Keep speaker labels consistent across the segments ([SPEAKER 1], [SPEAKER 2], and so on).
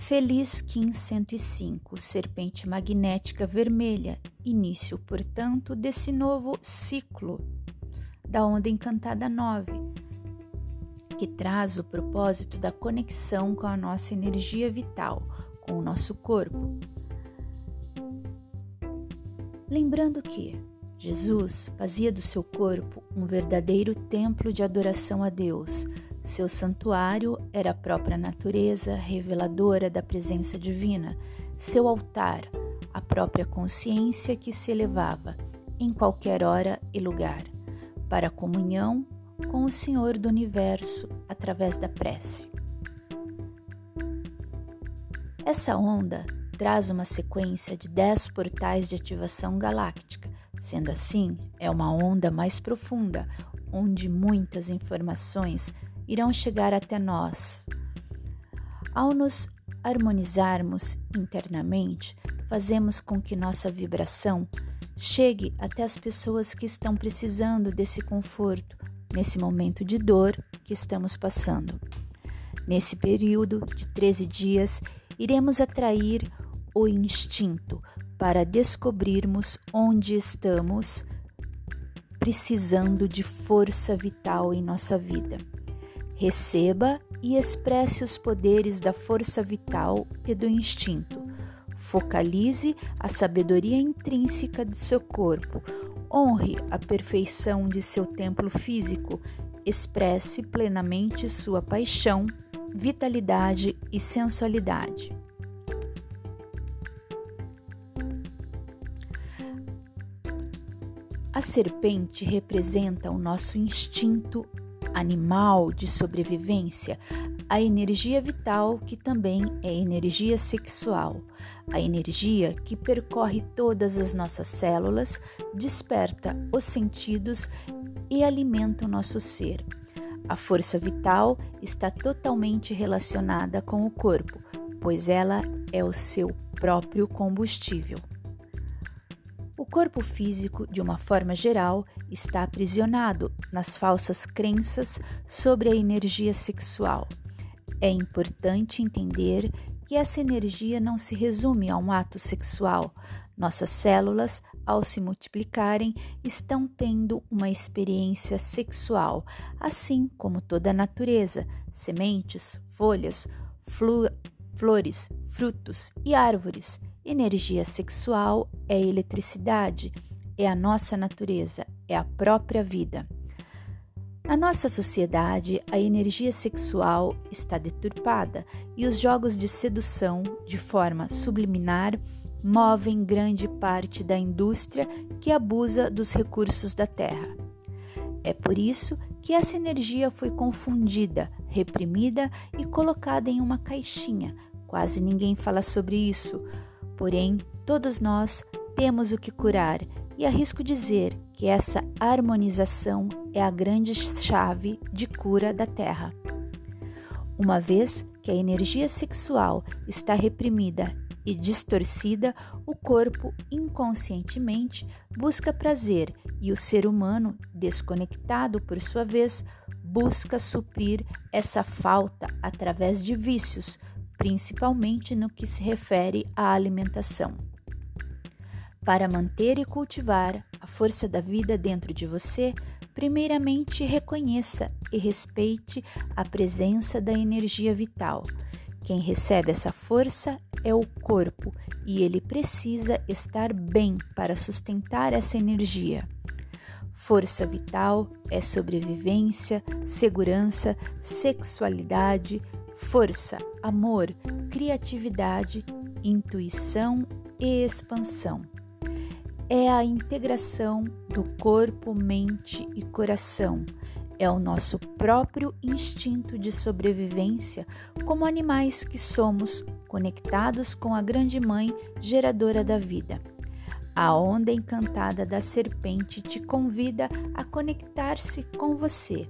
[SPEAKER 1] Feliz Kim 105, serpente magnética vermelha, início, portanto, desse novo ciclo da onda encantada 9, que traz o propósito da conexão com a nossa energia vital, com o nosso corpo. Lembrando que Jesus fazia do seu corpo um verdadeiro templo de adoração a Deus. Seu santuário era a própria natureza reveladora da presença divina, seu altar, a própria consciência que se elevava em qualquer hora e lugar, para a comunhão com o Senhor do universo através da prece. Essa onda traz uma sequência de 10 portais de ativação galáctica. Sendo assim, é uma onda mais profunda, onde muitas informações irão chegar até nós. Ao nos harmonizarmos internamente, fazemos com que nossa vibração chegue até as pessoas que estão precisando desse conforto nesse momento de dor que estamos passando. Nesse período de 13 dias, iremos atrair o instinto para descobrirmos onde estamos precisando de força vital em nossa vida. Receba e expresse os poderes da força vital e do instinto. Focalize a sabedoria intrínseca de seu corpo. Honre a perfeição de seu templo físico. Expresse plenamente sua paixão, vitalidade e sensualidade. A serpente representa o nosso instinto animal de sobrevivência, a energia vital, que também é energia sexual, a energia que percorre todas as nossas células, desperta os sentidos e alimenta o nosso ser. A força vital está totalmente relacionada com o corpo, pois ela é o seu próprio combustível. O corpo físico, de uma forma geral, está aprisionado nas falsas crenças sobre a energia sexual. É importante entender que essa energia não se resume a um ato sexual. Nossas células, ao se multiplicarem, estão tendo uma experiência sexual, assim como toda a natureza, sementes, folhas, flores, frutos e árvores Energia sexual é eletricidade, é a nossa natureza, é a própria vida. Na nossa sociedade, a energia sexual está deturpada e os jogos de sedução, de forma subliminar, movem grande parte da indústria que abusa dos recursos da terra. É por isso que essa energia foi confundida, reprimida e colocada em uma caixinha. Quase ninguém fala sobre isso Porém, todos nós temos o que curar e arrisco dizer que essa harmonização é a grande chave de cura da Terra. Uma vez que a energia sexual está reprimida e distorcida, o corpo inconscientemente busca prazer e o ser humano, desconectado por sua vez, busca suprir essa falta através de vícios principalmente no que se refere à alimentação. Para manter e cultivar a força da vida dentro de você, primeiramente reconheça e respeite a presença da energia vital. Quem recebe essa força é o corpo e ele precisa estar bem para sustentar essa energia. Força vital é sobrevivência, segurança, sexualidade, força, amor, criatividade, intuição e expansão. É a integração do corpo, mente e coração. É o nosso próprio instinto de sobrevivência, como animais que somos, conectados com a Grande Mãe, geradora da vida. A onda encantada da serpente te convida a conectar-se com você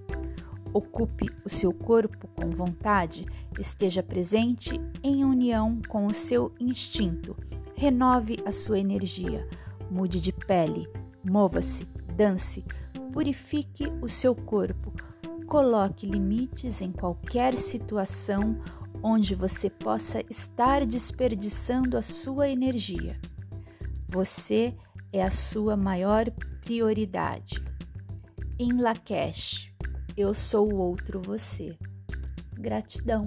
[SPEAKER 1] Ocupe o seu corpo com vontade, esteja presente em união com o seu instinto. Renove a sua energia, mude de pele, mova-se, dance, purifique o seu corpo, coloque limites em qualquer situação onde você possa estar desperdiçando a sua energia. Você é a sua maior prioridade. Em Lakesh, eu sou o outro você. Gratidão.